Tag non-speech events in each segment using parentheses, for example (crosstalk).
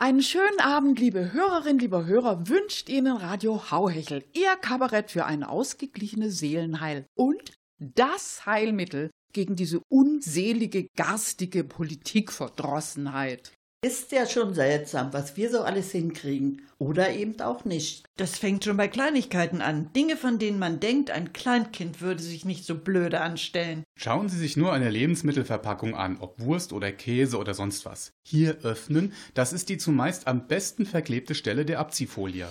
Einen schönen Abend, liebe Hörerinnen, lieber Hörer, wünscht Ihnen Radio Hauhechel, Ihr Kabarett für ein ausgeglichenes Seelenheil und das Heilmittel gegen diese unselige, garstige Politikverdrossenheit. Ist ja schon seltsam, was wir so alles hinkriegen. Oder eben auch nicht. Das fängt schon bei Kleinigkeiten an. Dinge, von denen man denkt, ein Kleinkind würde sich nicht so blöde anstellen. Schauen Sie sich nur eine Lebensmittelverpackung an, ob Wurst oder Käse oder sonst was. Hier öffnen, das ist die zumeist am besten verklebte Stelle der Abziehfolie.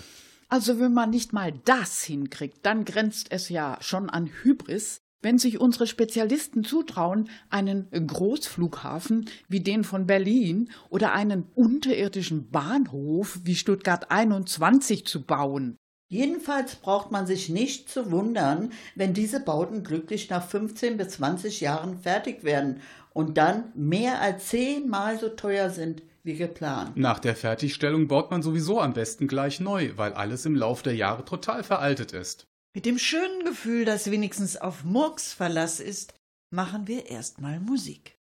Also wenn man nicht mal das hinkriegt, dann grenzt es ja schon an Hybris, wenn sich unsere Spezialisten zutrauen, einen Großflughafen wie den von Berlin oder einen unterirdischen Bahnhof wie Stuttgart 21 zu bauen. Jedenfalls braucht man sich nicht zu wundern, wenn diese Bauten glücklich nach 15 bis 20 Jahren fertig werden und dann mehr als zehnmal so teuer sind wie geplant. Nach der Fertigstellung baut man sowieso am besten gleich neu, weil alles im Lauf der Jahre total veraltet ist. Mit dem schönen Gefühl, dass wenigstens auf Murks Verlass ist, machen wir erstmal Musik.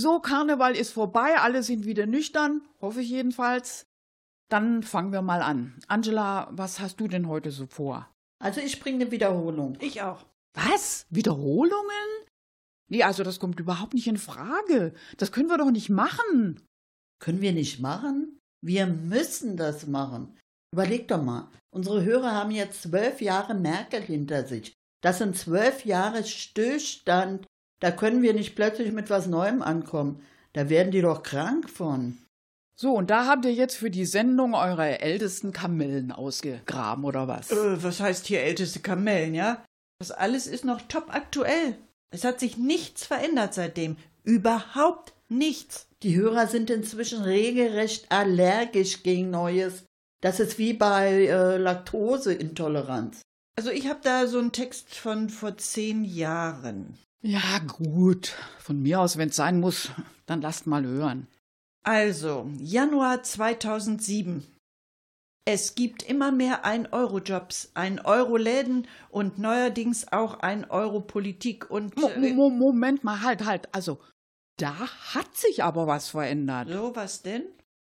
So, Karneval ist vorbei, alle sind wieder nüchtern, hoffe ich jedenfalls. Dann fangen wir mal an. Angela, was hast du denn heute so vor? Also ich bringe eine Wiederholung. Ich auch. Was? Wiederholungen? Nee, also das kommt überhaupt nicht in Frage. Das können wir doch nicht machen. Können wir nicht machen? Wir müssen das machen. Überleg doch mal, unsere Hörer haben jetzt zwölf Jahre Merkel hinter sich. Das sind zwölf Jahre Stillstand da können wir nicht plötzlich mit was Neuem ankommen. Da werden die doch krank von. So, und da habt ihr jetzt für die Sendung eure ältesten Kamellen ausgegraben, oder was? Äh, was heißt hier älteste Kamellen, ja? Das alles ist noch top aktuell. Es hat sich nichts verändert seitdem. Überhaupt nichts. Die Hörer sind inzwischen regelrecht allergisch gegen Neues. Das ist wie bei äh, Laktoseintoleranz. Also ich habe da so einen Text von vor zehn Jahren. Ja, gut. Von mir aus, wenn es sein muss, dann lasst mal hören. Also, Januar 2007. Es gibt immer mehr Ein-Euro-Jobs, Ein-Euro-Läden und neuerdings auch Ein-Euro-Politik und. Mo Mo Moment mal, halt, halt. Also, da hat sich aber was verändert. So, was denn?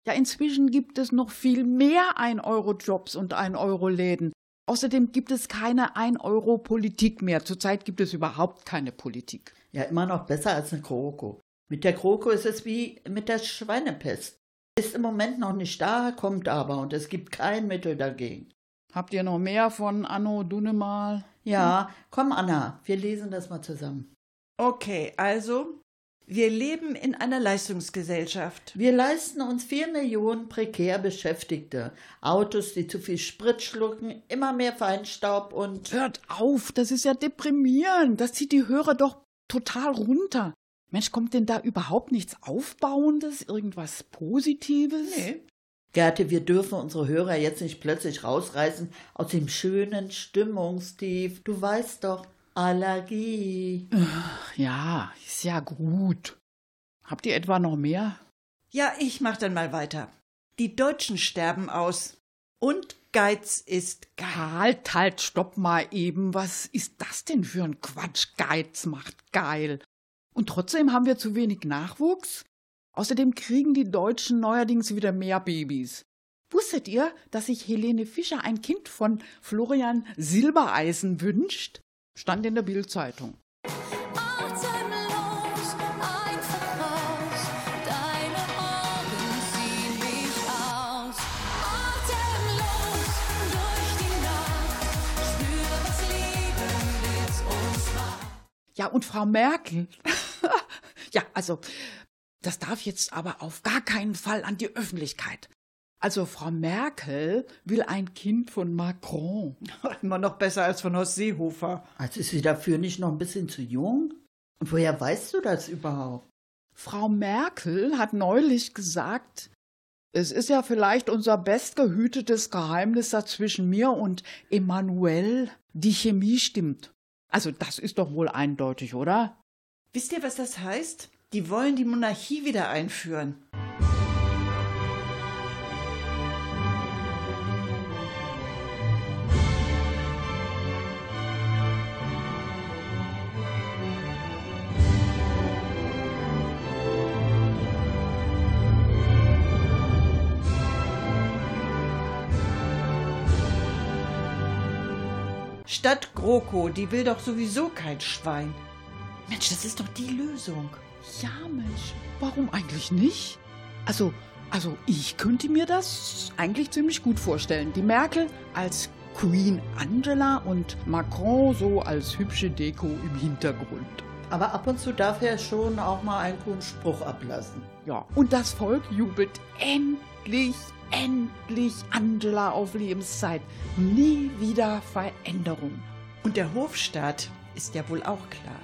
Ja, inzwischen gibt es noch viel mehr Ein-Euro-Jobs und Ein-Euro-Läden. Außerdem gibt es keine 1-Euro-Politik mehr. Zurzeit gibt es überhaupt keine Politik. Ja, immer noch besser als eine Kroko. Mit der Kroko ist es wie mit der Schweinepest. Ist im Moment noch nicht da, kommt aber und es gibt kein Mittel dagegen. Habt ihr noch mehr von Anno Dunemal? Ja, komm Anna, wir lesen das mal zusammen. Okay, also Wir leben in einer Leistungsgesellschaft. Wir leisten uns vier Millionen prekär Beschäftigte. Autos, die zu viel Sprit schlucken, immer mehr Feinstaub und. Hört auf, das ist ja deprimierend. Das zieht die Hörer doch total runter. Mensch, kommt denn da überhaupt nichts Aufbauendes, irgendwas Positives? Nee. Gerte, wir dürfen unsere Hörer jetzt nicht plötzlich rausreißen aus dem schönen Stimmungstief. Du weißt doch, Allergie. Ja, ist ja gut. Habt ihr etwa noch mehr? Ja, ich mach dann mal weiter. Die Deutschen sterben aus. Und Geiz ist geil. Halt, halt, stopp mal eben. Was ist das denn für ein Quatsch? Geiz macht geil. Und trotzdem haben wir zu wenig Nachwuchs? Außerdem kriegen die Deutschen neuerdings wieder mehr Babys. Wusstet ihr, dass sich Helene Fischer ein Kind von Florian Silbereisen wünscht? Stand in der Bildzeitung. Ja, und Frau Merkel. (laughs) ja, also, das darf jetzt aber auf gar keinen Fall an die Öffentlichkeit. Also, Frau Merkel will ein Kind von Macron. (laughs) Immer noch besser als von Horst Seehofer. Also ist sie dafür nicht noch ein bisschen zu jung? Und woher weißt du das überhaupt? Frau Merkel hat neulich gesagt, es ist ja vielleicht unser bestgehütetes Geheimnis da zwischen mir und Emmanuel. Die Chemie stimmt. Also, das ist doch wohl eindeutig, oder? Wisst ihr, was das heißt? Die wollen die Monarchie wieder einführen. Stadt GroKo, die will doch sowieso kein Schwein. Mensch, das ist doch die Lösung. Ja, Mensch, warum eigentlich nicht? Also, also ich könnte mir das eigentlich ziemlich gut vorstellen. Die Merkel als Queen Angela und Macron so als hübsche Deko im Hintergrund. Aber ab und zu darf er schon auch mal einen coolen Spruch ablassen. Ja, und das Volk jubelt endlich, endlich Angela auf Lebenszeit. Nie wieder Veränderung. Und der Hofstaat ist ja wohl auch klar.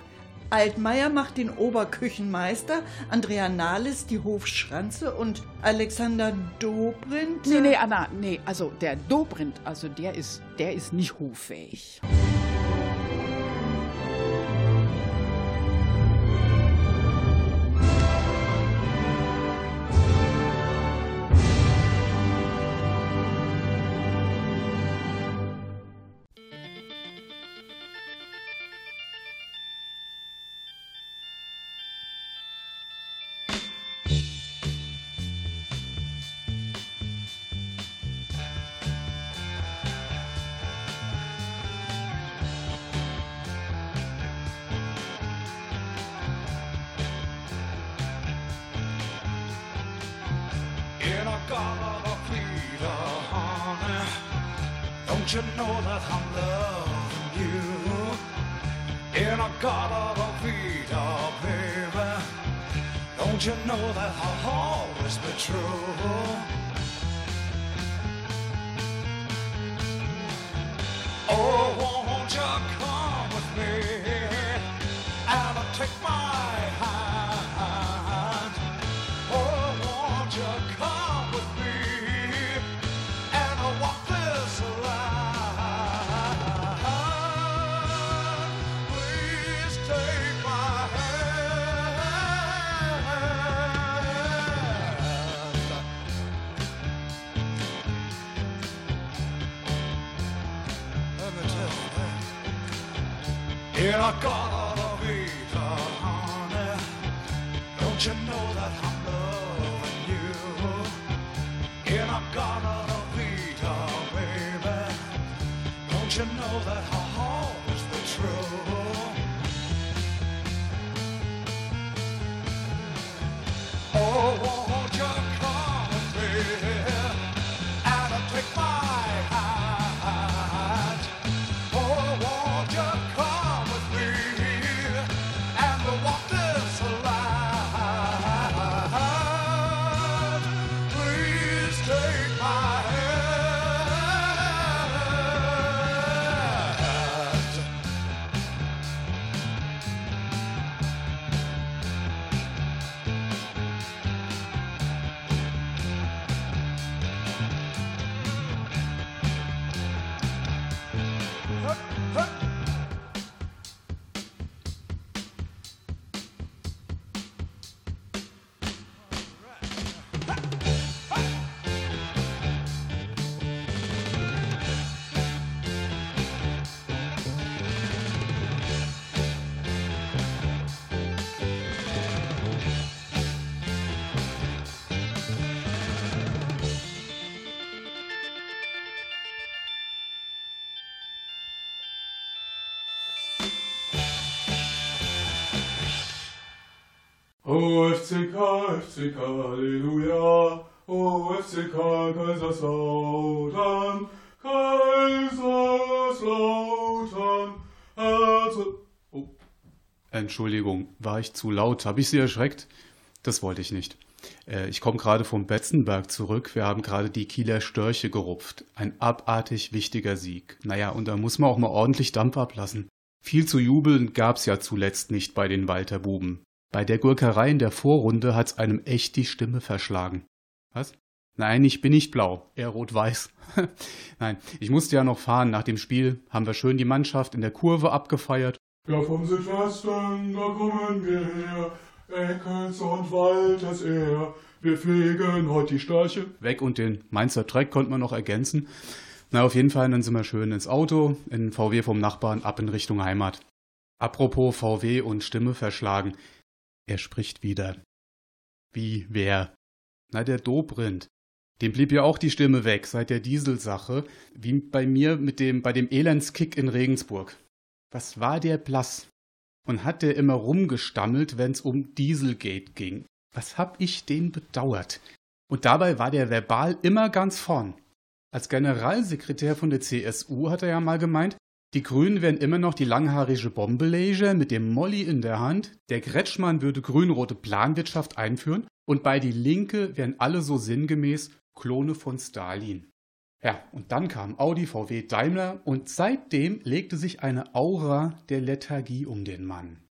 Altmaier macht den Oberküchenmeister, Andrea Nahles die Hofschranze und Alexander Dobrindt. Nee, nee, Anna, nee, also der Dobrindt, also der ist, der ist nicht hoffähig. In a Oh FCK, FCK, Halleluja. Oh FCK, Kaiserslautern, Kaiserslautern. Also. Oh. Entschuldigung, war ich zu laut? Habe ich Sie erschreckt? Das wollte ich nicht. Äh, Ich komme gerade vom Betzenberg zurück. Wir haben gerade die Kieler Störche gerupft. Ein abartig wichtiger Sieg. Naja, und da muss man auch mal ordentlich Dampf ablassen. Viel zu jubeln gab's ja zuletzt nicht bei den Walter Buben. Bei der Gurkerei in der Vorrunde hat's einem echt die Stimme verschlagen. Was? Nein, ich bin nicht blau, eher rot-weiß. (laughs) Nein, ich musste ja noch fahren. Nach dem Spiel haben wir schön die Mannschaft in der Kurve abgefeiert. Ja, vom Südwesten, da kommen wir her. Eckels und Walters er. Wir fliegen heute die Störche. Weg und den Mainzer Treck konnte man noch ergänzen. Na, auf jeden Fall, dann sind wir schön ins Auto, in VW vom Nachbarn, ab in Richtung Heimat. Apropos VW und Stimme verschlagen. Er spricht wieder. Wie, wer? Na, der Dobrindt. Dem blieb ja auch die Stimme weg seit der Dieselsache, wie bei mir mit dem, bei dem Elendskick in Regensburg. Was war der blass? Und hat der immer rumgestammelt, wenn's um Dieselgate ging. Was hab ich den bedauert? Und dabei war der verbal immer ganz vorn. Als Generalsekretär von der CSU hat er ja mal gemeint, die Grünen wären immer noch die langhaarige Bombeleger mit dem Molly in der Hand, der Kretschmann würde grün-rote Planwirtschaft einführen und bei die Linke wären alle so sinngemäß Klone von Stalin. Ja, und dann kam Audi, VW, Daimler und seitdem legte sich eine Aura der Lethargie um den Mann.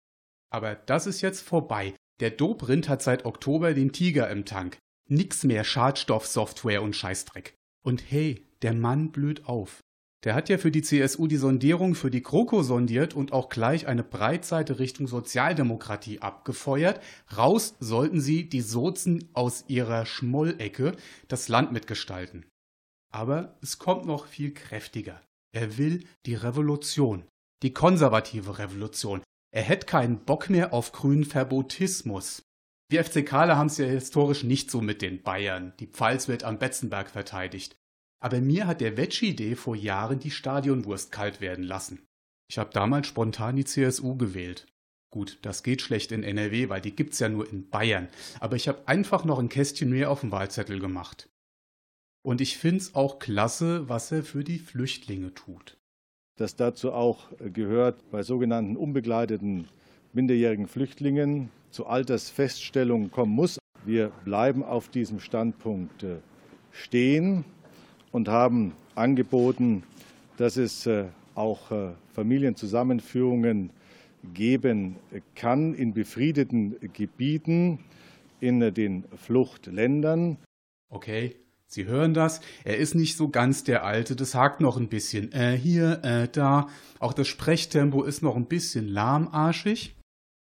Aber das ist jetzt vorbei. Der Dobrindt hat seit Oktober den Tiger im Tank. Nix mehr Schadstoffsoftware und Scheißdreck. Und hey, der Mann blüht auf. Der hat ja für die CSU die Sondierung für die GroKo sondiert und auch gleich eine Breitseite Richtung Sozialdemokratie abgefeuert. Raus sollten sie, die Sozen aus ihrer Schmollecke, das Land mitgestalten. Aber es kommt noch viel kräftiger. Er will die Revolution. Die konservative Revolution. Er hätte keinen Bock mehr auf grünen Verbotismus. Wir FCKler haben es ja historisch nicht so mit den Bayern. Die Pfalz wird am Betzenberg verteidigt. Aber mir hat der Veggie-Idee vor Jahren die Stadionwurst kalt werden lassen. Ich habe damals spontan die CSU gewählt. Gut, das geht schlecht in NRW, weil die gibt's ja nur in Bayern. Aber ich habe einfach noch ein Kästchen mehr auf dem Wahlzettel gemacht. Und ich find's auch klasse, was er für die Flüchtlinge tut. dass dazu auch gehört, bei sogenannten unbegleiteten minderjährigen Flüchtlingen zu Altersfeststellungen kommen muss. Wir bleiben auf diesem Standpunkt äh, stehen und haben angeboten, dass es äh, auch äh, Familienzusammenführungen geben kann in befriedeten Gebieten in äh, den Fluchtländern. Okay, Sie hören das. Er ist nicht so ganz der Alte. Das hakt noch ein bisschen. Äh, hier, äh, da. Auch das Sprechtempo ist noch ein bisschen lahmarschig.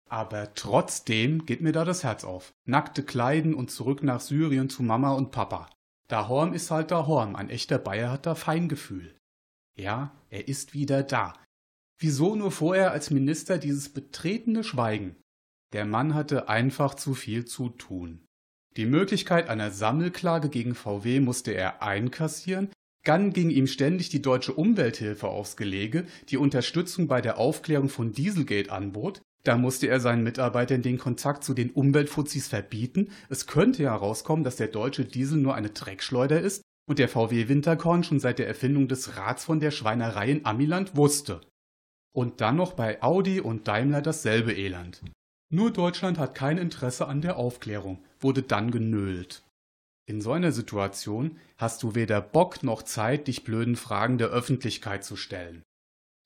Aber trotzdem geht mir da das Herz auf. Nackte Kleiden und zurück nach Syrien zu Mama und Papa. Da Horm ist halt da Horm. Ein echter Bayer hat da Feingefühl. Ja, er ist wieder da. Wieso nur vorher als Minister dieses betretene Schweigen? Der Mann hatte einfach zu viel zu tun. Die Möglichkeit einer Sammelklage gegen VW musste er einkassieren, dann ging ihm ständig die deutsche Umwelthilfe aufs Gelege, die Unterstützung bei der Aufklärung von Dieselgate anbot, da musste er seinen Mitarbeitern den Kontakt zu den Umweltfuzis verbieten, es könnte ja herauskommen, dass der deutsche Diesel nur eine Dreckschleuder ist und der VW Winterkorn schon seit der Erfindung des Rats von der Schweinerei in Amiland wusste. Und dann noch bei Audi und Daimler dasselbe Elend. Nur Deutschland hat kein Interesse an der Aufklärung, wurde dann genölt. In so einer Situation hast du weder Bock noch Zeit, dich blöden Fragen der Öffentlichkeit zu stellen.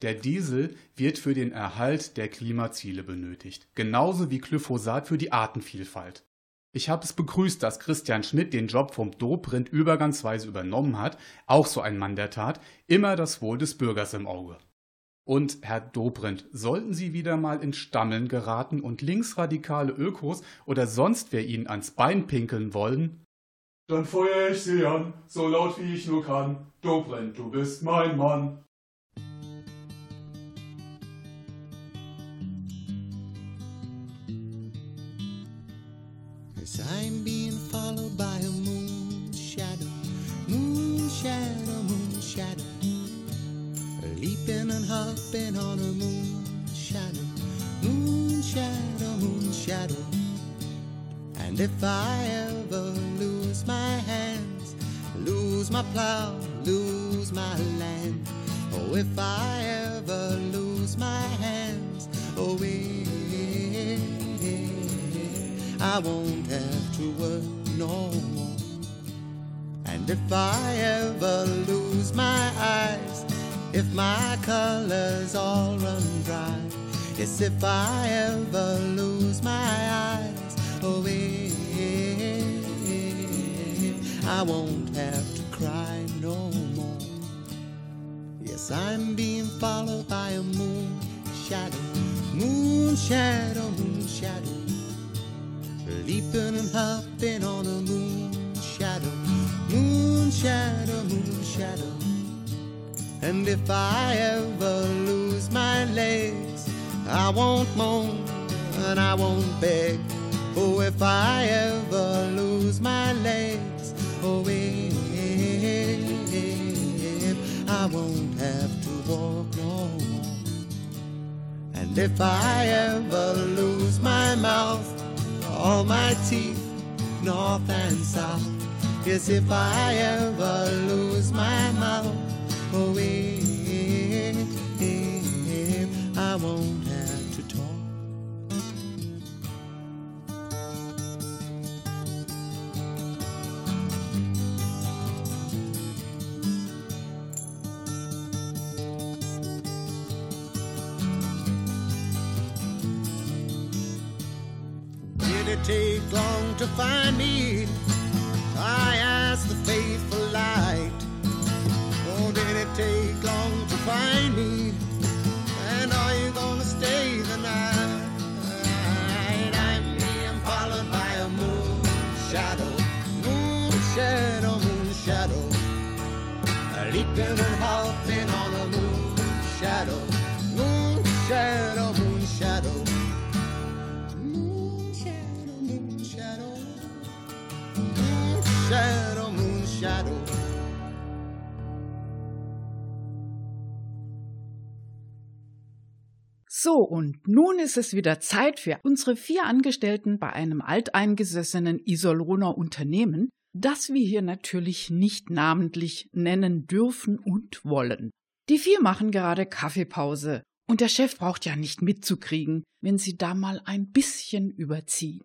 Der Diesel wird für den Erhalt der Klimaziele benötigt, genauso wie Glyphosat für die Artenvielfalt. Ich habe es begrüßt, dass Christian Schmidt den Job vom Dobrindt übergangsweise übernommen hat, auch so ein Mann der Tat, immer das Wohl des Bürgers im Auge. Und Herr Dobrindt, sollten Sie wieder mal in Stammeln geraten und linksradikale Ökos oder sonst wer Ihnen ans Bein pinkeln wollen, dann feuer ich Sie an, so laut wie ich nur kann. Dobrindt, du bist mein Mann. I'm being followed by a moon shadow, moon shadow, moon shadow, leaping and hopping on a moon shadow, moon shadow, moon shadow. And if I ever lose my hands, lose my plow, lose my land, oh, if I ever lose my hands, oh, I won't have to work no more. And if I ever lose my eyes, if my colors all run dry, yes, if I ever lose my eyes, oh, eh, I won't have to cry no more. Yes, I'm being followed by a moon shadow, moon shadow, moon shadow, leaping and hopping on a moon shadow, moon shadow, moon shadow. And if I ever lose my legs, I won't moan and I won't beg. Oh, if I ever lose my legs, oh, if I won't have to walk no more. And if I ever lose my mouth, all my teeth, north and south. Yes, if I ever lose my mouth, oh, if I won't it take long to find me? I asked the faithful light. Oh, did it take long to find me? And are you gonna stay the night? I'm being followed by a moon shadow, moon shadow, moon shadow. Leaping and hopping So, und nun ist es wieder Zeit für unsere vier Angestellten bei einem alteingesessenen Iserlohner Unternehmen, das wir hier natürlich nicht namentlich nennen dürfen und wollen. Die vier machen gerade Kaffeepause und der Chef braucht ja nicht mitzukriegen, wenn sie da mal ein bisschen überziehen.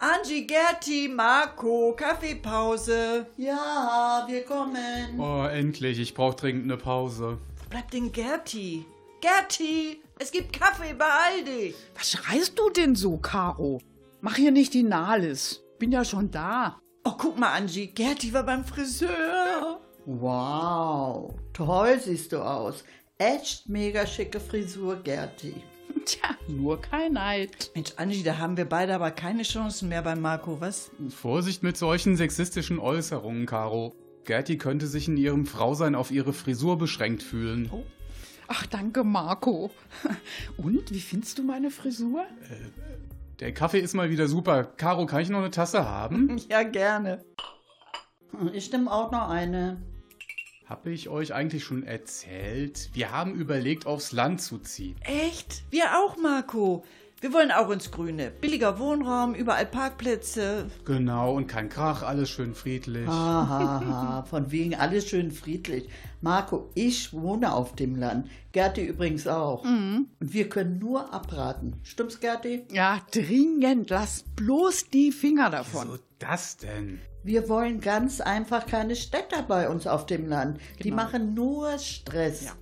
Angie, Gerti, Marco, Kaffeepause. Ja, wir kommen. Oh, endlich. Ich brauche dringend eine Pause. Wo bleibt denn Gerti? Gerti, es gibt Kaffee, beeil dich. Was schreist du denn so, Caro? Mach hier nicht die Nahles. Bin ja schon da. Oh, guck mal, Angie, Gerti war beim Friseur. Wow, toll siehst du aus. Echt mega schicke Frisur, Gerti. (laughs) Tja, nur kein Neid. Mensch, Angie, da haben wir beide aber keine Chancen mehr bei Marco, was? Vorsicht mit solchen sexistischen Äußerungen, Caro. Gerti könnte sich in ihrem Frausein auf ihre Frisur beschränkt fühlen. Ach, danke, Marco. (laughs) Und, wie findest du meine Frisur? Der Kaffee ist mal wieder super. Caro, kann ich noch eine Tasse haben? (laughs) Ja, gerne. Ich nehme auch noch eine. Habe ich euch eigentlich schon erzählt? Wir haben überlegt, aufs Land zu ziehen. Echt? Wir auch, Marco. Wir wollen auch ins Grüne. Billiger Wohnraum, überall Parkplätze. Genau, und kein Krach, alles schön friedlich. Hahaha, von wegen alles schön friedlich. Marco, ich wohne auf dem Land. Gerti übrigens auch. Und wir können nur abraten. Stimmt's, Gerti? Ja, dringend. Lass bloß die Finger davon. So das denn? Wir wollen ganz einfach keine Städter bei uns auf dem Land. Die Genau. machen nur Stress. Ja.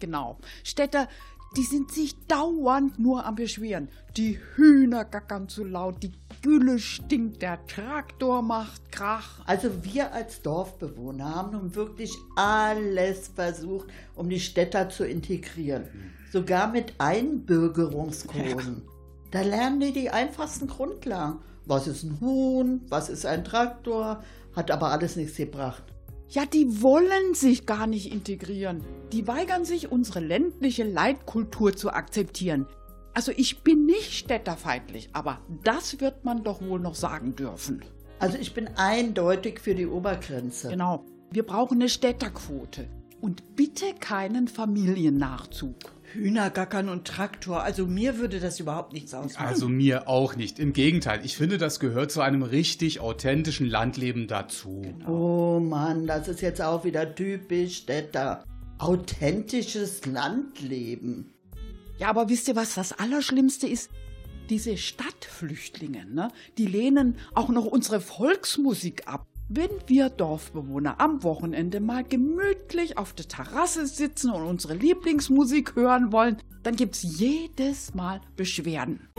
Genau. Städter, die sind sich dauernd nur am Beschweren. Die Hühner gackern zu laut, die Gülle stinkt, der Traktor macht Krach. Also wir als Dorfbewohner haben nun wirklich alles versucht, um die Städter zu integrieren. Sogar mit Einbürgerungskursen. Da lernen die die einfachsten Grundlagen. Was ist ein Huhn? Was ist ein Traktor? Hat aber alles nichts gebracht. Ja, die wollen sich gar nicht integrieren. Die weigern sich, unsere ländliche Leitkultur zu akzeptieren. Also ich bin nicht städterfeindlich, aber das wird man doch wohl noch sagen dürfen. Also ich bin eindeutig für die Obergrenze. Genau. Wir brauchen eine Städterquote. Und bitte keinen Familiennachzug. Hühner gackern und Traktor, also mir würde das überhaupt nichts ausmachen. Also mir auch nicht. Im Gegenteil, ich finde, das gehört zu einem richtig authentischen Landleben dazu. Oh Mann, das ist jetzt auch wieder typisch Städter. Authentisches Landleben. Ja, aber wisst ihr, was das Allerschlimmste ist? Diese Stadtflüchtlinge, ne? die lehnen auch noch unsere Volksmusik ab. Wenn wir Dorfbewohner am Wochenende mal gemütlich auf der Terrasse sitzen und unsere Lieblingsmusik hören wollen, dann gibt's jedes Mal Beschwerden.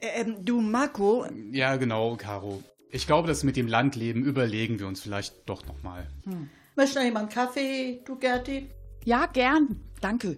Ähm, du, Marco, Ja, genau, Caro. Ich glaube, das mit dem Landleben überlegen wir uns vielleicht doch nochmal. Möchte noch jemand Kaffee, du Gerti? Ja, gern. Danke.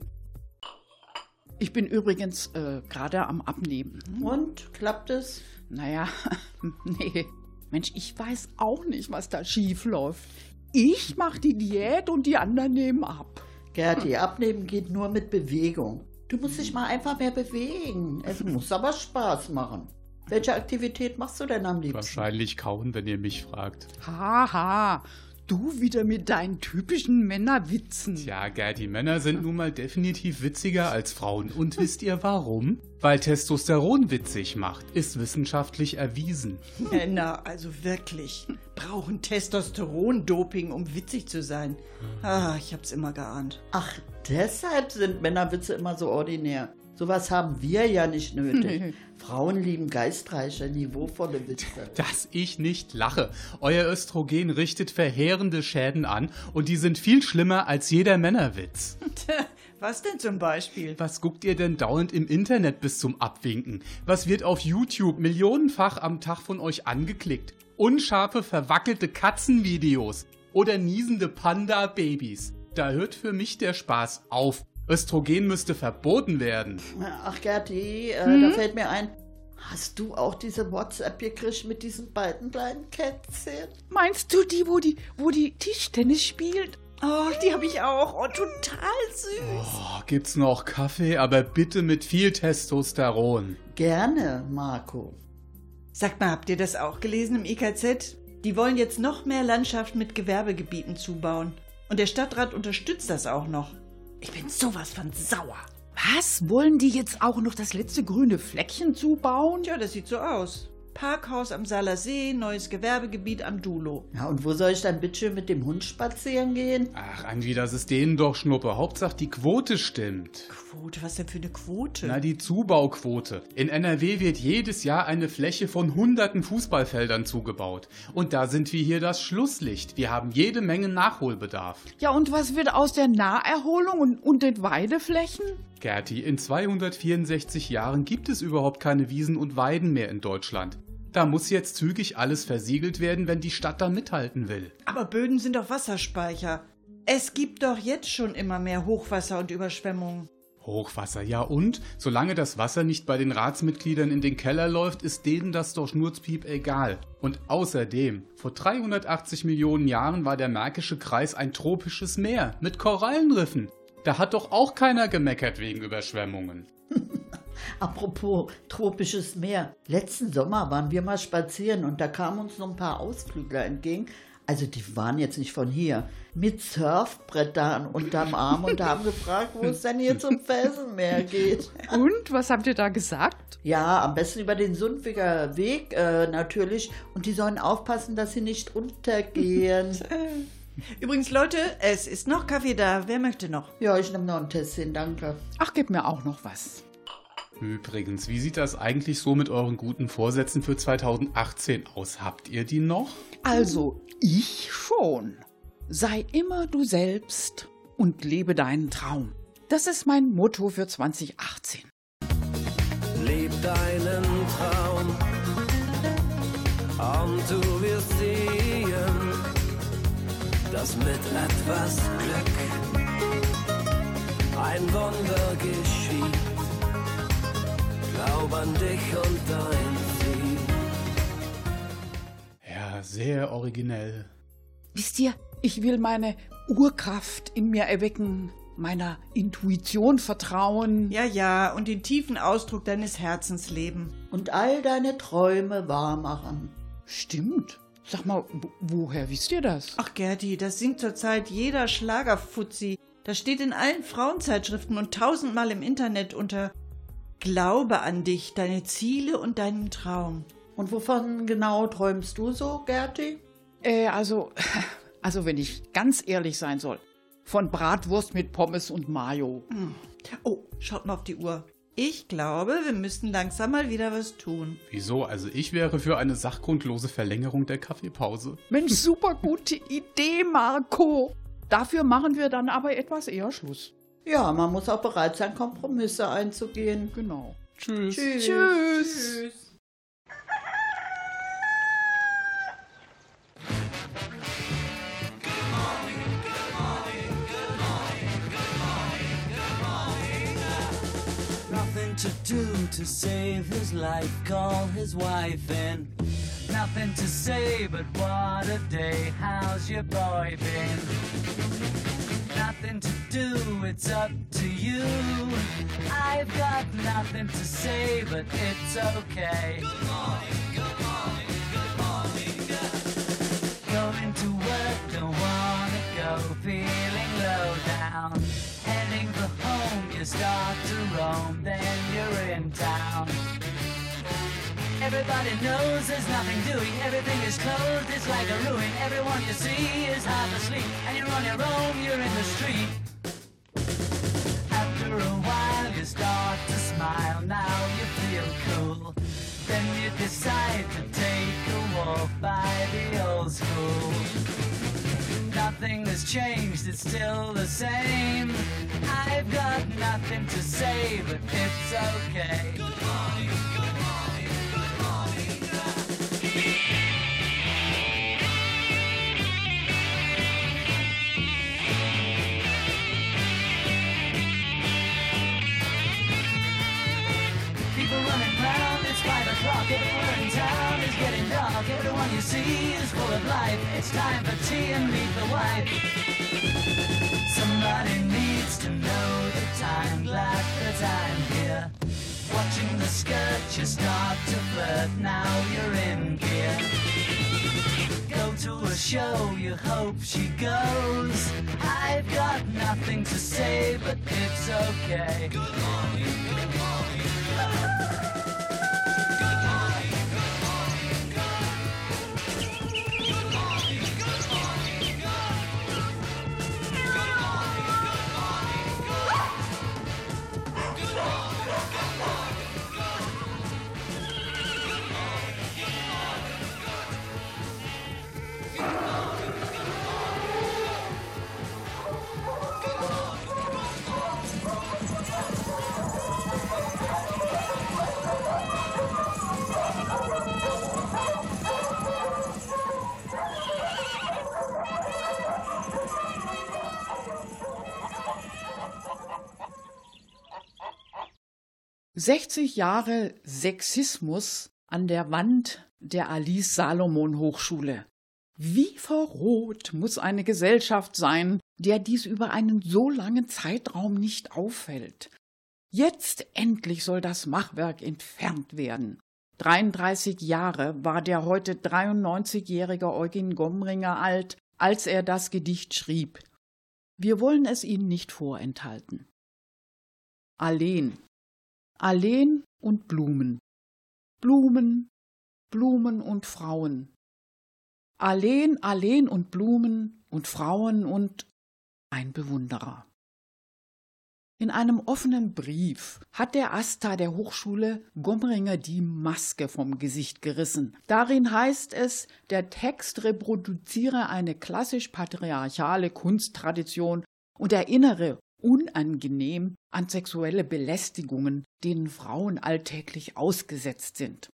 Ich bin übrigens äh, gerade am Abnehmen. Und, klappt es? Naja, (laughs) nee. Mensch, ich weiß auch nicht, was da schief läuft. Ich mache die Diät und die anderen nehmen ab. Gerti, abnehmen geht nur mit Bewegung. Du musst dich mal einfach mehr bewegen. Es muss aber Spaß machen. Welche Aktivität machst du denn am liebsten? Wahrscheinlich kauen, wenn ihr mich fragt. Haha, du wieder mit deinen typischen Männerwitzen. Tja, Gerti, Männer sind nun mal definitiv witziger als Frauen. Und wisst ihr warum? Weil Testosteron witzig macht, ist wissenschaftlich erwiesen. Männer, also wirklich, brauchen Testosteron-Doping, um witzig zu sein. Ah, ich hab's immer geahnt. Ach, deshalb sind Männerwitze immer so ordinär. Sowas haben wir ja nicht nötig. (laughs) Frauen lieben geistreiche, niveauvolle Witze. Dass ich nicht lache. Euer Östrogen richtet verheerende Schäden an und die sind viel schlimmer als jeder Männerwitz. (laughs) Was denn zum Beispiel? Was guckt ihr denn dauernd im Internet bis zum Abwinken? Was wird auf YouTube millionenfach am Tag von euch angeklickt? Unscharfe, verwackelte Katzenvideos oder niesende Panda-Babys. Da hört für mich der Spaß auf. Östrogen müsste verboten werden. Ach, Gerti, äh, da fällt mir ein, hast du auch diese WhatsApp gekriegt mit diesen beiden kleinen Kätzchen? Meinst du die, wo die, wo die Tischtennis spielt? Oh, die habe ich auch. Oh, total süß. Oh, gibt's noch Kaffee, aber bitte mit viel Testosteron. Gerne, Marco. Sag mal, habt ihr das auch gelesen im IKZ? Die wollen jetzt noch mehr Landschaft mit Gewerbegebieten zubauen. Und der Stadtrat unterstützt das auch noch. Ich bin sowas von sauer. Was? Wollen die jetzt auch noch das letzte grüne Fleckchen zubauen? Tja, das sieht so aus. Parkhaus am Saler See, neues Gewerbegebiet am Dulo. Ja, und wo soll ich dann bitte schön mit dem Hund spazieren gehen? Ach, Andi, das ist denen doch Schnuppe. Hauptsache die Quote stimmt. Quote, was denn für eine Quote? Na, die Zubauquote. In NRW wird jedes Jahr eine Fläche von hunderten Fußballfeldern zugebaut. Und da sind wir hier das Schlusslicht. Wir haben jede Menge Nachholbedarf. Ja, und was wird aus der Naherholung und, und den Weideflächen? Gerti, in 264 Jahren gibt es überhaupt keine Wiesen und Weiden mehr in Deutschland. Da muss jetzt zügig alles versiegelt werden, wenn die Stadt da mithalten will. Aber Böden sind doch Wasserspeicher. Es gibt doch jetzt schon immer mehr Hochwasser und Überschwemmungen. Hochwasser, ja und? Solange das Wasser nicht bei den Ratsmitgliedern in den Keller läuft, ist denen das doch schnurzpiep egal. Und außerdem, vor 380 Millionen Jahren war der Märkische Kreis ein tropisches Meer mit Korallenriffen. Da hat doch auch keiner gemeckert wegen Überschwemmungen. (laughs) Apropos tropisches Meer. Letzten Sommer waren wir mal spazieren und da kamen uns noch ein paar Ausflügler entgegen. Also die waren jetzt nicht von hier. Mit Surfbrettern unterm Arm und haben gefragt, wo es denn hier zum Felsenmeer geht. (laughs) Und was habt ihr da gesagt? Ja, am besten über den Sundwiger Weg äh, natürlich. Und die sollen aufpassen, dass sie nicht untergehen. (laughs) Übrigens, Leute, es ist noch Kaffee da. Wer möchte noch? ja, ich nehme noch ein Tässchen, danke. Ach, gib mir auch noch was. Übrigens, wie sieht das eigentlich so mit euren guten Vorsätzen für 2018 aus? Habt ihr die noch? Also, ich schon. Sei immer du selbst und lebe deinen Traum. Das ist mein Motto für 2018. Leb deinen Traum und du wirst sehen, dass mit etwas Glück ein Wunder geschieht. Glaub an dich und dein Ziel. Ja, sehr originell. Wisst ihr, ich will meine Urkraft in mir erwecken, meiner Intuition vertrauen. Ja, ja, und den tiefen Ausdruck deines Herzens leben. Und all deine Träume wahr machen. Stimmt. Sag mal, wo- woher wisst ihr das? Ach, Gerti, das singt zurzeit jeder Schlagerfuzzi. Das steht in allen Frauenzeitschriften und tausendmal im Internet unter Glaube an dich, deine Ziele und deinen Traum. Und wovon genau träumst du so, Gerti? Äh, also, (laughs) also wenn ich ganz ehrlich sein soll, von Bratwurst mit Pommes und Mayo. Oh, schaut mal auf die Uhr. Ich glaube, wir müssen langsam mal wieder was tun. Wieso? Also ich wäre für eine sachgrundlose Verlängerung der Kaffeepause. Mensch, super gute Idee, Marco. Dafür machen wir dann aber etwas eher Schluss. Ja, man muss auch bereit sein, Kompromisse einzugehen. Genau. Tschüss. Tschüss. Tschüss. Nothing to do to save his life, call his wife in. Nothing to say, but what a day, how's your boy been? Nothing to do, it's up to you. I've got nothing to say, but it's okay. Good morning, good morning, good morning. Going to work, don't wanna go, feeling low down. You start to roam, then you're in town. Everybody knows there's nothing doing, everything is closed, it's like a ruin. Everyone you see is half asleep, and you're on your own, you're in the street. After a while, you start to smile, now you feel cool. Then you decide to take a walk by the old school. Nothing has changed, it's still the same. I've got nothing to say, but it's okay. Good morning, good morning, good morning. People running it's five o'clock, everywhere in town is getting Everyone you see is full of life. It's time for tea and meet the wife. Somebody needs to know the time, glad that I'm here. Watching the skirt, you start to flirt, now you're in gear. Go to a show, you hope she goes. I've got nothing to say, but it's okay. Good morning. »60 Jahre Sexismus an der Wand der Alice Salomon Hochschule. Wie verroht muss eine Gesellschaft sein, der dies über einen so langen Zeitraum nicht auffällt? Jetzt endlich soll das Machwerk entfernt werden. 33 Jahre war der heute 93-jährige Eugen Gomringer alt, als er das Gedicht schrieb. Wir wollen es Ihnen nicht vorenthalten. Alleen. Alleen und Blumen. Blumen, Blumen und Frauen. Alleen, Alleen und Blumen und Frauen und ein Bewunderer. In einem offenen Brief hat der Asta der Hochschule Gomringer die Maske vom Gesicht gerissen. Darin heißt es, der Text reproduziere eine klassisch patriarchale Kunsttradition und erinnere unangenehm an sexuelle Belästigungen, denen Frauen alltäglich ausgesetzt sind.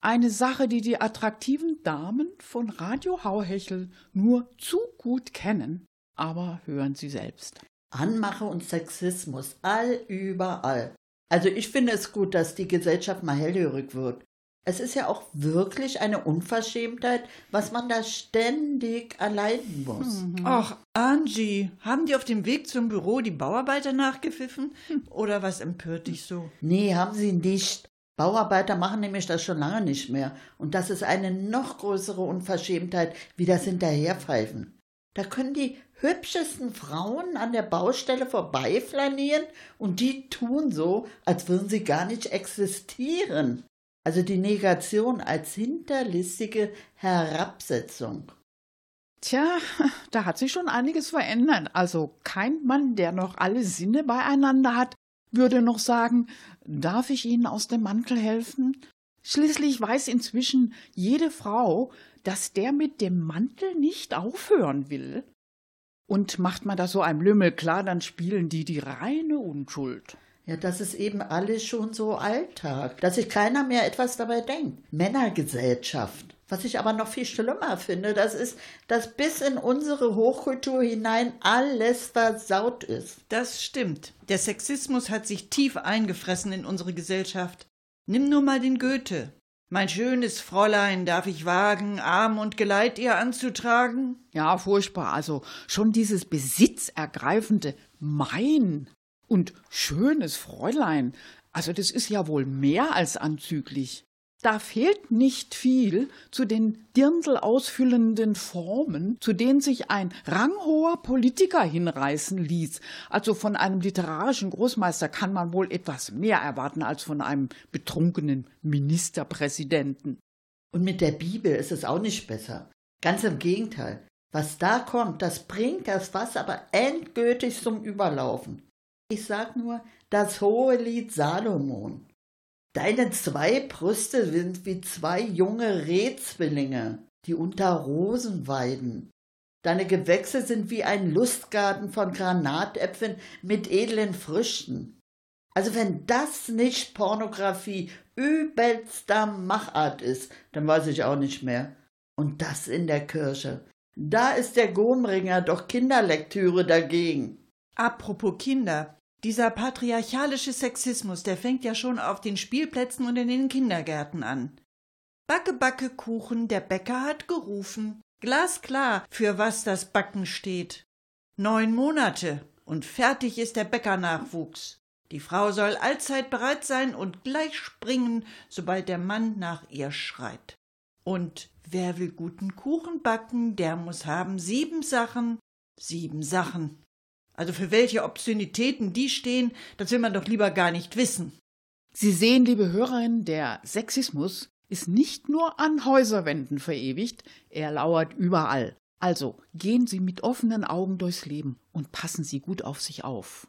Eine Sache, die die attraktiven Damen von Radio Hauhechel nur zu gut kennen, aber hören Sie selbst. Anmache und Sexismus, all überall. Also ich finde es gut, dass die Gesellschaft mal hellhörig wird. Es ist ja auch wirklich eine Unverschämtheit, was man da ständig erleiden muss. Ach, Angie, haben die auf dem Weg zum Büro die Bauarbeiter nachgepfiffen? Oder was empört dich so? Nee, haben sie nicht. Bauarbeiter machen nämlich das schon lange nicht mehr. Und das ist eine noch größere Unverschämtheit wie das Hinterherpfeifen. Da können die hübschesten Frauen an der Baustelle vorbeiflanieren und die tun so, als würden sie gar nicht existieren. Also die Negation als hinterlistige Herabsetzung. Tja, (laughs) da hat sich schon einiges verändert. Also kein Mann, der noch alle Sinne beieinander hat, würde noch sagen, darf ich Ihnen aus dem Mantel helfen? Schließlich weiß inzwischen jede Frau, dass der mit dem Mantel nicht aufhören will. Und macht man das so einem Lümmel klar, dann spielen die die reine Unschuld. Ja, das ist eben alles schon so Alltag, dass sich keiner mehr etwas dabei denkt. Männergesellschaft. Was ich aber noch viel schlimmer finde, das ist, dass bis in unsere Hochkultur hinein alles versaut ist. Das stimmt. Der Sexismus hat sich tief eingefressen in unsere Gesellschaft. Nimm nur mal den Goethe. Mein schönes Fräulein, darf ich wagen, Arm und Geleit ihr anzutragen? Ja, furchtbar. Also schon dieses besitzergreifende Mein und schönes Fräulein. Also das ist ja wohl mehr als anzüglich. Da fehlt nicht viel zu den Dirndl ausfüllenden Formen, zu denen sich ein ranghoher Politiker hinreißen ließ. Also von einem literarischen Großmeister kann man wohl etwas mehr erwarten als von einem betrunkenen Ministerpräsidenten. Und mit der Bibel ist es auch nicht besser. Ganz im Gegenteil. Was da kommt, das bringt das Fass aber endgültig zum Überlaufen. Ich sag nur das hohe Lied Salomon. Deine zwei Brüste sind wie zwei junge Rehzwillinge, die unter Rosen weiden. Deine Gewächse sind wie ein Lustgarten von Granatäpfeln mit edlen Früchten. Also wenn das nicht Pornografie übelster Machart ist, dann weiß ich auch nicht mehr. Und das in der Kirche. Da ist der Gomringer doch Kinderlektüre dagegen. Apropos Kinder. Dieser patriarchalische Sexismus, der fängt ja schon auf den Spielplätzen und in den Kindergärten an. Backe, backe, Kuchen, der Bäcker hat gerufen. Glasklar, für was das Backen steht. Neun Monate und fertig ist der Bäckernachwuchs. Die Frau soll allzeit bereit sein und gleich springen, sobald der Mann nach ihr schreit. Und wer will guten Kuchen backen, der muss haben sieben Sachen, sieben Sachen. Also für welche Obszönitäten die stehen, das will man doch lieber gar nicht wissen. Sie sehen, liebe Hörerinnen, der Sexismus ist nicht nur an Häuserwänden verewigt, er lauert überall. Also gehen Sie mit offenen Augen durchs Leben und passen Sie gut auf sich auf.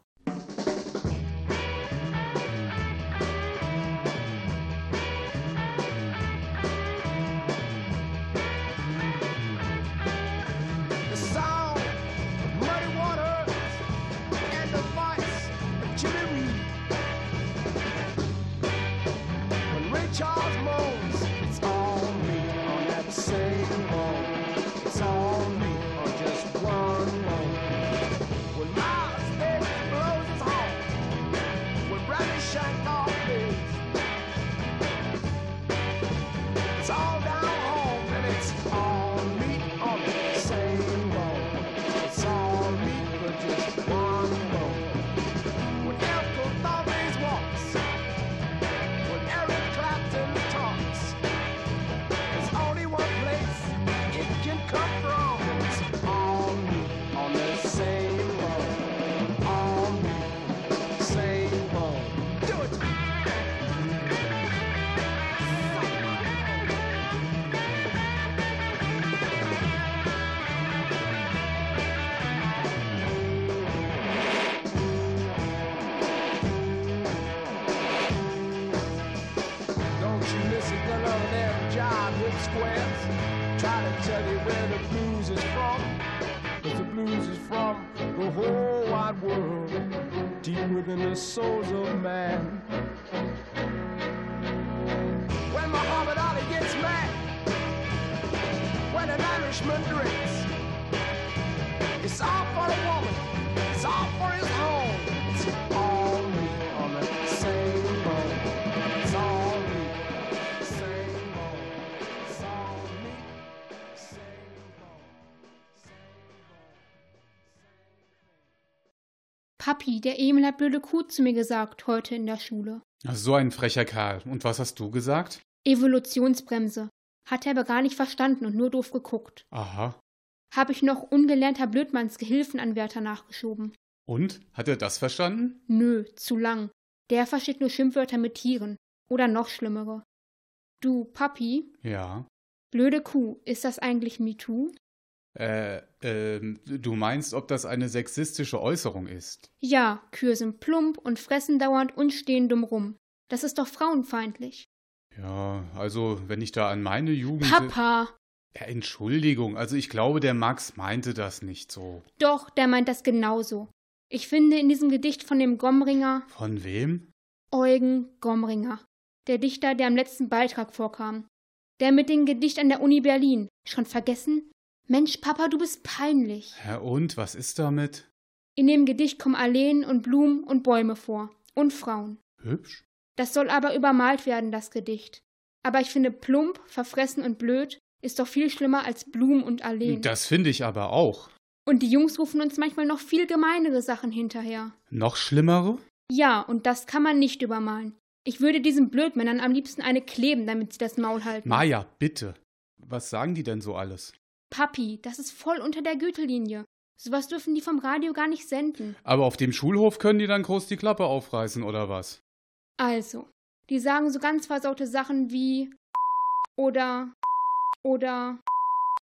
Papi, der Emil hat blöde Kuh zu mir gesagt heute in der Schule. Ach, so ein frecher Kerl. Und was hast du gesagt? Evolutionsbremse. Hat er aber gar nicht verstanden und nur doof geguckt. Aha. Habe ich noch ungelernter Blödmanns Gehilfenanwärter nachgeschoben. Und? Hat er das verstanden? Nö, zu lang. Der versteht nur Schimpfwörter mit Tieren. Oder noch schlimmere. Du, Papi, Ja. blöde Kuh, ist das eigentlich MeToo? Äh, ähm, du meinst, ob das eine sexistische Äußerung ist? Ja, Kühe sind plump und fressen dauernd und stehen dumm rum. Das ist doch frauenfeindlich. Ja, also, wenn ich da an meine Jugend. Papa! Ja, Entschuldigung, also ich glaube, der Max meinte das nicht so. Doch, der meint das genauso. Ich finde in diesem Gedicht von dem Gomringer Von wem? Eugen Gomringer, der Dichter, der am letzten Beitrag vorkam. Der mit dem Gedicht an der Uni Berlin. Schon vergessen? Mensch, Papa, du bist peinlich. Ja, und was ist damit? In dem Gedicht kommen Alleen und Blumen und Bäume vor. Und Frauen. Hübsch? Das soll aber übermalt werden, das Gedicht. Aber ich finde plump, verfressen und blöd ist doch viel schlimmer als Blumen und Alleen. Das finde ich aber auch. Und die Jungs rufen uns manchmal noch viel gemeinere Sachen hinterher. Noch schlimmere? Ja, und das kann man nicht übermalen. Ich würde diesen Blödmännern am liebsten eine kleben, damit sie das Maul halten. Maja, bitte. Was sagen die denn so alles? Papi, das ist voll unter der Gütelinie. Sowas dürfen die vom Radio gar nicht senden. Aber auf dem Schulhof können die dann groß die Klappe aufreißen, oder was? Also, die sagen so ganz versaute Sachen wie oder oder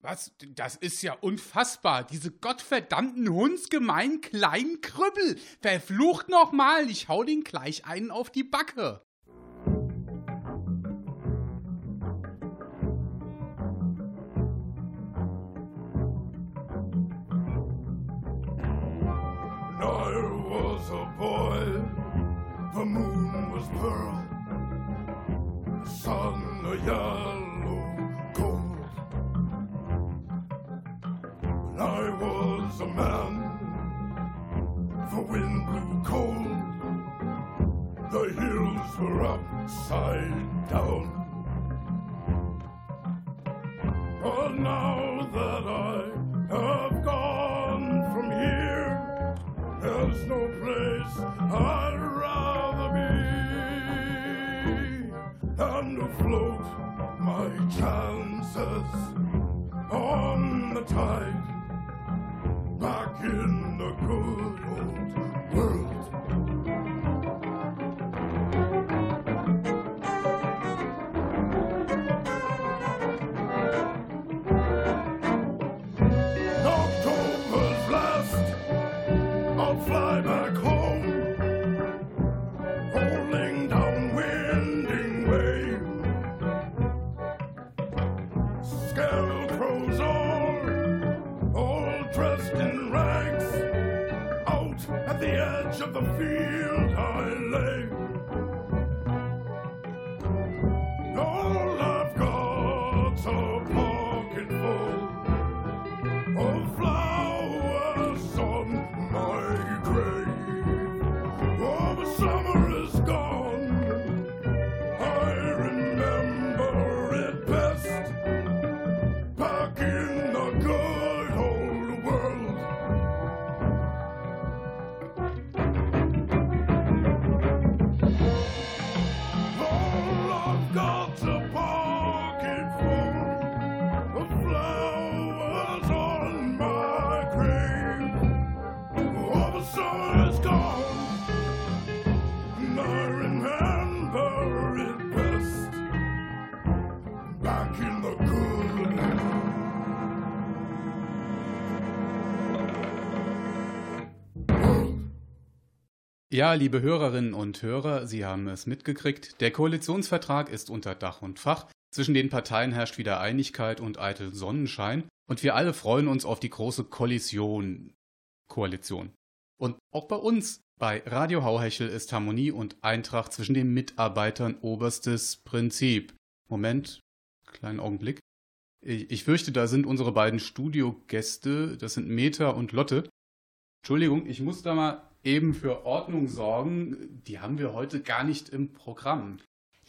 Was? Das ist ja unfassbar. Diese gottverdammten hundsgemeinen kleinen Krüppel. Verflucht nochmal, ich hau den gleich einen auf die Backe. The moon was pearl, the sun a yellow gold. When I was a man, the wind blew cold, the hills were upside down. But now that I have gone from here, there's no place I'd my chances on the tide back in the good old world. Ja, liebe Hörerinnen und Hörer, Sie haben es mitgekriegt. Der Koalitionsvertrag ist unter Dach und Fach. Zwischen den Parteien herrscht wieder Einigkeit und eitel Sonnenschein. Und wir alle freuen uns auf die große Kollision. Koalition. Und auch bei uns, bei Radio Hauhechel, ist Harmonie und Eintracht zwischen den Mitarbeitern oberstes Prinzip. Moment, kleinen Augenblick. Ich, ich fürchte, da sind unsere beiden Studiogäste, das sind Meta und Lotte. Entschuldigung, ich muss da mal eben für Ordnung sorgen. Die haben wir heute gar nicht im Programm.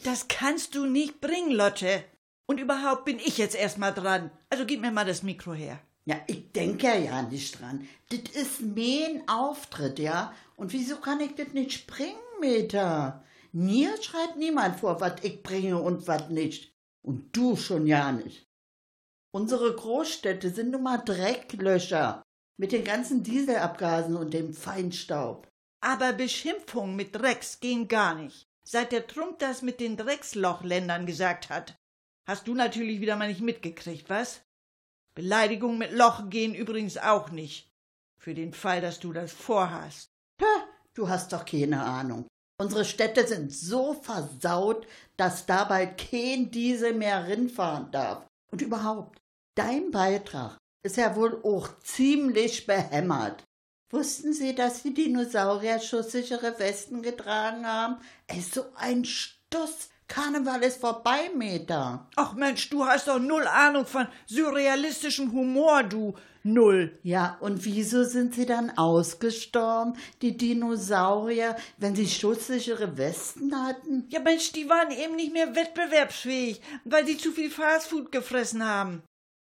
Das kannst du nicht bringen, Lotte. Und überhaupt bin ich jetzt erstmal dran. Also gib mir mal das Mikro her. Ja, ich denke ja nicht dran. Das ist mein Auftritt, ja. Und wieso kann ich das nicht springen, Meta? Mir schreibt niemand vor, was ich bringe und was nicht. Und du schon ja nicht. Unsere Großstädte sind nun mal Drecklöcher mit den ganzen Dieselabgasen und dem Feinstaub. Aber Beschimpfungen mit Drecks gehen gar nicht. Seit der Trump das mit den Dreckslochländern gesagt hat. Hast du natürlich wieder mal nicht mitgekriegt, was? Beleidigungen mit Loch gehen übrigens auch nicht. Für den Fall, dass du das vorhast. Ha, du hast doch keine Ahnung. Unsere Städte sind so versaut, dass dabei kein Diesel mehr rinfahren darf. Und überhaupt, dein Beitrag ist ja wohl auch ziemlich behämmert. Wussten Sie, dass die Dinosaurier schusssichere Westen getragen haben? Ey, so ein Stuss. Karneval ist vorbei, Meta. Ach Mensch, du hast doch null Ahnung von surrealistischem Humor, du. Null. Ja, und wieso sind sie dann ausgestorben, die Dinosaurier, wenn sie schusssichere Westen hatten? Ja, Mensch, die waren eben nicht mehr wettbewerbsfähig, weil sie zu viel Fastfood gefressen haben.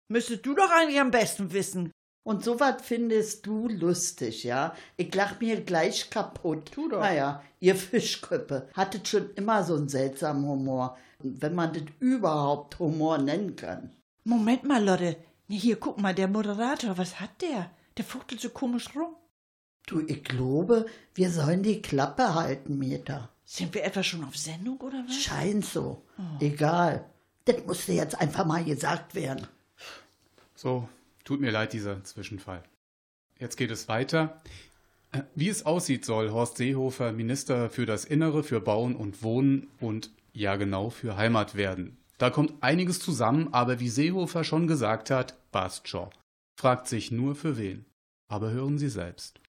Müsstest du doch eigentlich am besten wissen. Und sowas findest du lustig, ja? Ich lach mir gleich kaputt. Tu doch. Naja, ihr Fischköppe hattet schon immer so einen seltsamen Humor. Wenn man das überhaupt Humor nennen kann. Moment mal, Lotte. Hier, guck mal, der Moderator, was hat der? Der fuchtelt so komisch rum. Du, ich glaube, wir sollen die Klappe halten, Meta. Sind wir etwa schon auf Sendung oder was? Scheint so. Egal. Das musste jetzt einfach mal gesagt werden. So, tut mir leid, dieser Zwischenfall. Jetzt geht es weiter. Äh, Wie es aussieht, soll Horst Seehofer Minister für das Innere, für Bauen und Wohnen und ja genau für Heimat werden. Da kommt einiges zusammen, aber wie Seehofer schon gesagt hat, passt schon. Fragt sich nur für wen. Aber hören Sie selbst.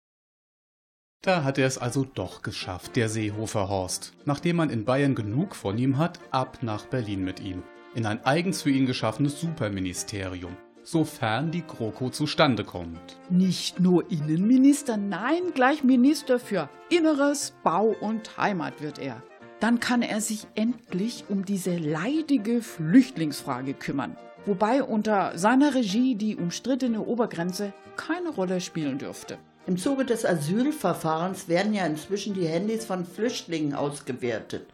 Da hat er es also doch geschafft, der Seehofer Horst. Nachdem man in Bayern genug von ihm hat, ab nach Berlin mit ihm. In ein eigens für ihn geschaffenes Superministerium. Sofern die GroKo zustande kommt. Nicht nur Innenminister, nein, gleich Minister für Inneres, Bau und Heimat wird er. Dann kann er sich endlich um diese leidige Flüchtlingsfrage kümmern, wobei unter seiner Regie die umstrittene Obergrenze keine Rolle spielen dürfte. Im Zuge des Asylverfahrens werden ja inzwischen die Handys von Flüchtlingen ausgewertet.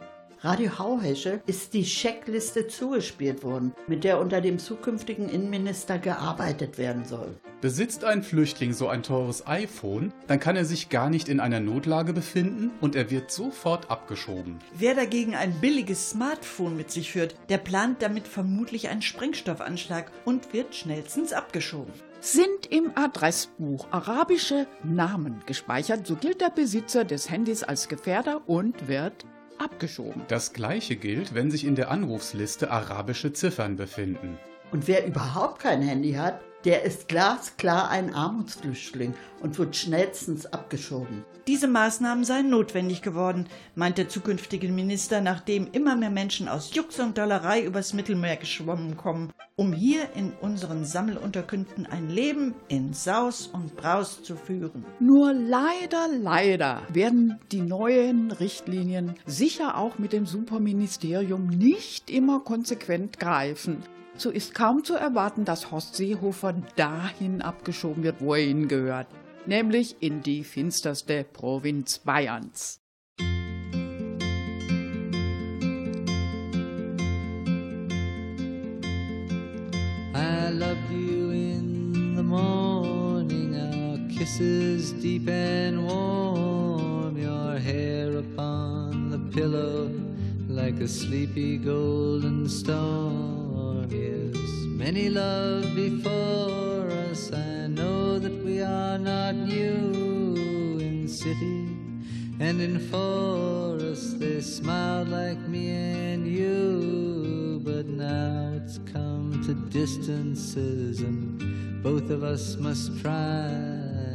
Radio Hauhesche ist die Checkliste zugespielt worden, mit der unter dem zukünftigen Innenminister gearbeitet werden soll. Besitzt ein Flüchtling so ein teures iPhone, dann kann er sich gar nicht in einer Notlage befinden und er wird sofort abgeschoben. Wer dagegen ein billiges Smartphone mit sich führt, der plant damit vermutlich einen Sprengstoffanschlag und wird schnellstens abgeschoben. Sind im Adressbuch arabische Namen gespeichert, so gilt der Besitzer des Handys als Gefährder und wird abgeschoben. Das gleiche gilt, wenn sich in der Anrufsliste arabische Ziffern befinden. Und wer überhaupt kein Handy hat, der ist glasklar ein Armutsflüchtling und wird schnellstens abgeschoben. Diese Maßnahmen seien notwendig geworden, meint der zukünftige Minister, nachdem immer mehr Menschen aus Jux und Dollerei übers Mittelmeer geschwommen kommen, um hier in unseren Sammelunterkünften ein Leben in Saus und Braus zu führen. Nur leider, leider werden die neuen Richtlinien sicher auch mit dem Superministerium nicht immer konsequent greifen. So ist kaum zu erwarten, dass Horst Seehofer dahin abgeschoben wird, wo er hingehört, nämlich in die finsterste Provinz Bayerns. I loved you in the morning, our kisses deep and warm, your hair upon the pillow like a sleepy golden storm. Yes, many love before us. I know that we are not new in city and in forest. They smiled like me and you, but now it's come to distances, and both of us must try.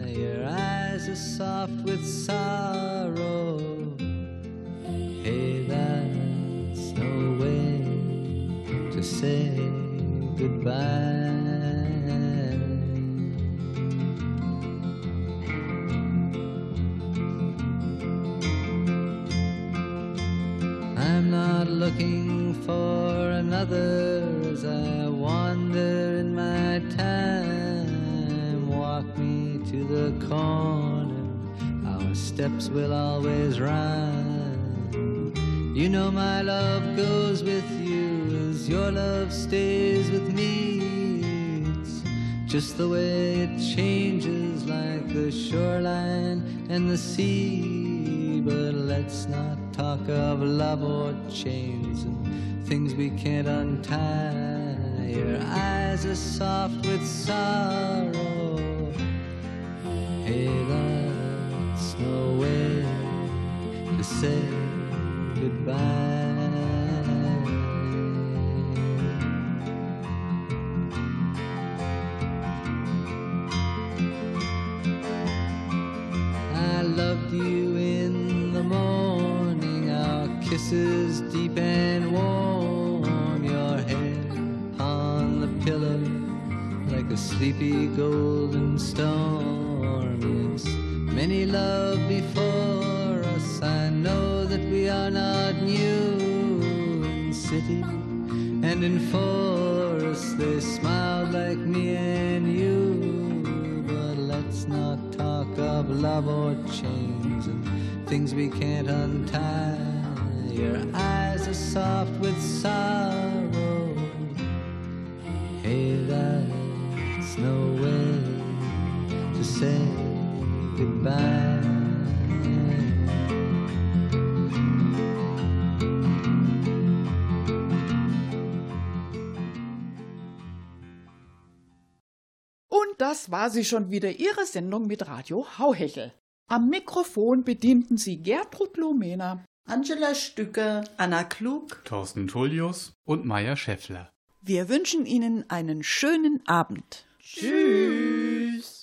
Your eyes are soft with sorrow. Hey, that's to say goodbye. I'm not looking for another as I wander in my time. Walk me to the corner. Our steps will always rhyme. You know my love goes with you your love stays with me. It's just the way it changes like the shoreline and the sea. But let's not talk of love or chains and things we can't untie. Your eyes are soft with sorrow. Hey, that's no way to say goodbye. War sie schon wieder, Ihre Sendung mit Radio Hauhechel. Am Mikrofon bedienten sie Gertrud Lomena, Angela Stücker, Anna Klug. Thorsten Tullius und Maya Schäffler. Wir wünschen Ihnen einen schönen Abend. Tschüss.